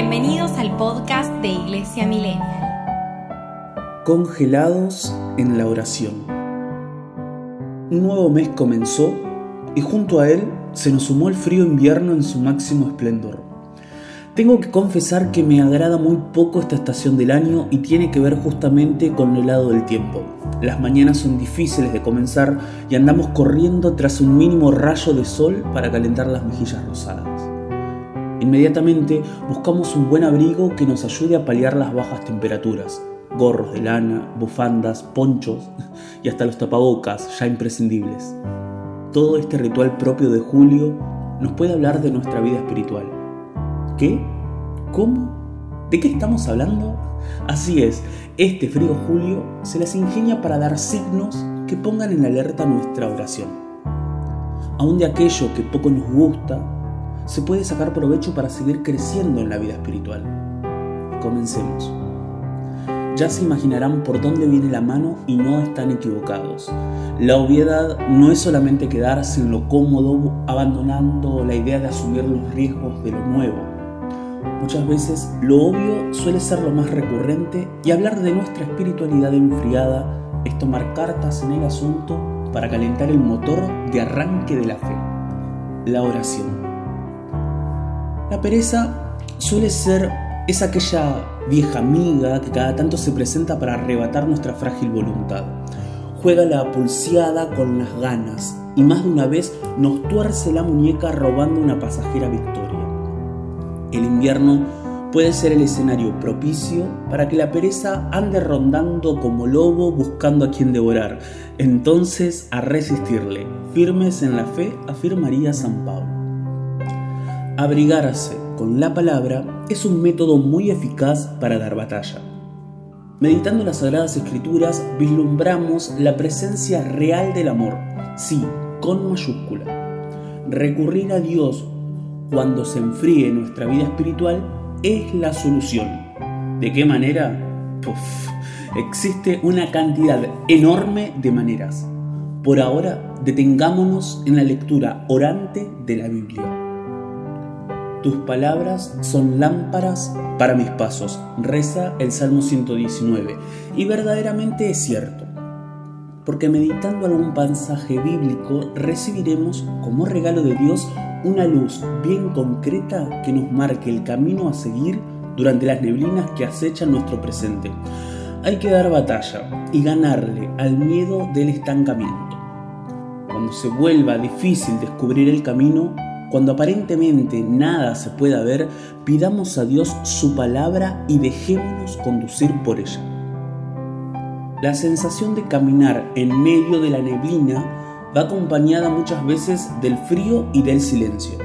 Bienvenidos al podcast de Iglesia Millennial. Congelados en la oración. Un nuevo mes comenzó y junto a él se nos sumó el frío invierno en su máximo esplendor. Tengo que confesar que me agrada muy poco esta estación del año y tiene que ver justamente con el lado del tiempo. Las mañanas son difíciles de comenzar y andamos corriendo tras un mínimo rayo de sol para calentar las mejillas rosadas. Inmediatamente buscamos un buen abrigo que nos ayude a paliar las bajas temperaturas. Gorros de lana, bufandas, ponchos y hasta los tapabocas ya imprescindibles. Todo este ritual propio de julio nos puede hablar de nuestra vida espiritual. ¿Qué? ¿Cómo? ¿De qué estamos hablando? Así es, este frío julio se las ingenia para dar signos que pongan en alerta nuestra oración. Aún de aquello que poco nos gusta, se puede sacar provecho para seguir creciendo en la vida espiritual. Comencemos. Ya se imaginarán por dónde viene la mano y no están equivocados. La obviedad no es solamente quedarse en lo cómodo abandonando la idea de asumir los riesgos de lo nuevo. Muchas veces lo obvio suele ser lo más recurrente y hablar de nuestra espiritualidad enfriada es tomar cartas en el asunto para calentar el motor de arranque de la fe, la oración. La pereza suele ser es aquella vieja amiga que cada tanto se presenta para arrebatar nuestra frágil voluntad. Juega la pulseada con las ganas y más de una vez nos tuerce la muñeca robando una pasajera victoria. El invierno puede ser el escenario propicio para que la pereza ande rondando como lobo buscando a quien devorar. Entonces a resistirle, firmes en la fe, afirmaría San Pablo. Abrigarse con la palabra es un método muy eficaz para dar batalla. Meditando las Sagradas Escrituras vislumbramos la presencia real del amor, sí, con mayúscula. Recurrir a Dios cuando se enfríe nuestra vida espiritual es la solución. ¿De qué manera? existe una cantidad enorme de maneras. Por ahora, detengámonos en la lectura orante de la Biblia. Tus palabras son lámparas para mis pasos, reza el Salmo 119. Y verdaderamente es cierto, porque meditando algún pasaje bíblico recibiremos como regalo de Dios una luz bien concreta que nos marque el camino a seguir durante las neblinas que acechan nuestro presente. Hay que dar batalla y ganarle al miedo del estancamiento. Cuando se vuelva difícil descubrir el camino, cuando aparentemente nada se pueda ver, pidamos a Dios su palabra y dejémonos conducir por ella. La sensación de caminar en medio de la neblina va acompañada muchas veces del frío y del silencio,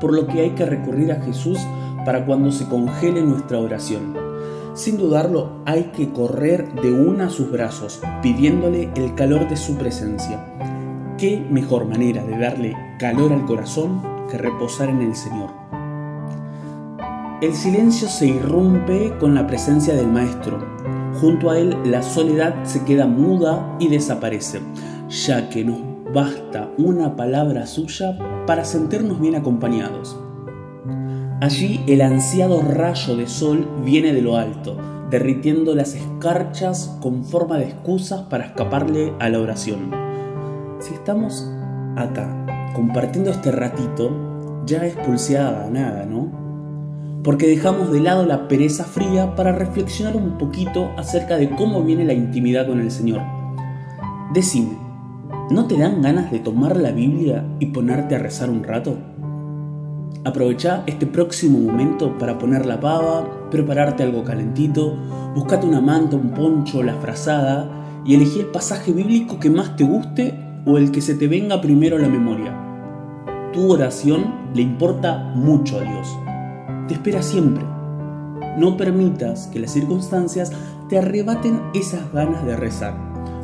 por lo que hay que recurrir a Jesús para cuando se congele nuestra oración. Sin dudarlo, hay que correr de una a sus brazos, pidiéndole el calor de su presencia ¿Qué mejor manera de darle calor al corazón que reposar en el Señor? El silencio se irrumpe con la presencia del Maestro. Junto a él la soledad se queda muda y desaparece, ya que nos basta una palabra suya para sentirnos bien acompañados. Allí el ansiado rayo de sol viene de lo alto, derritiendo las escarchas con forma de excusas para escaparle a la oración si estamos acá compartiendo este ratito, ya es pulseada nada, ¿no? Porque dejamos de lado la pereza fría para reflexionar un poquito acerca de cómo viene la intimidad con el Señor. Decime, ¿no te dan ganas de tomar la Biblia y ponerte a rezar un rato? Aprovecha este próximo momento para poner la pava, prepararte algo calentito, buscate una manta, un poncho, la frazada y elegí el pasaje bíblico que más te guste o el que se te venga primero a la memoria. Tu oración le importa mucho a Dios. Te espera siempre. No permitas que las circunstancias te arrebaten esas ganas de rezar.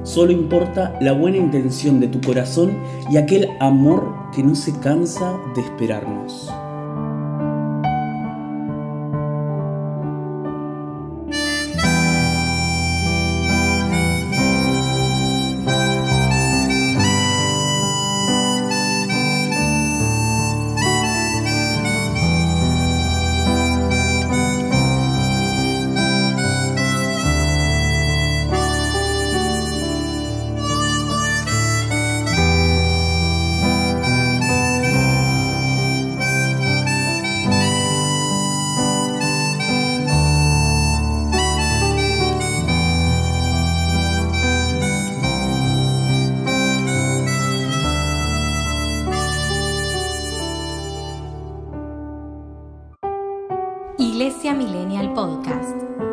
Solo importa la buena intención de tu corazón y aquel amor que no se cansa de esperarnos. Millennial Podcast.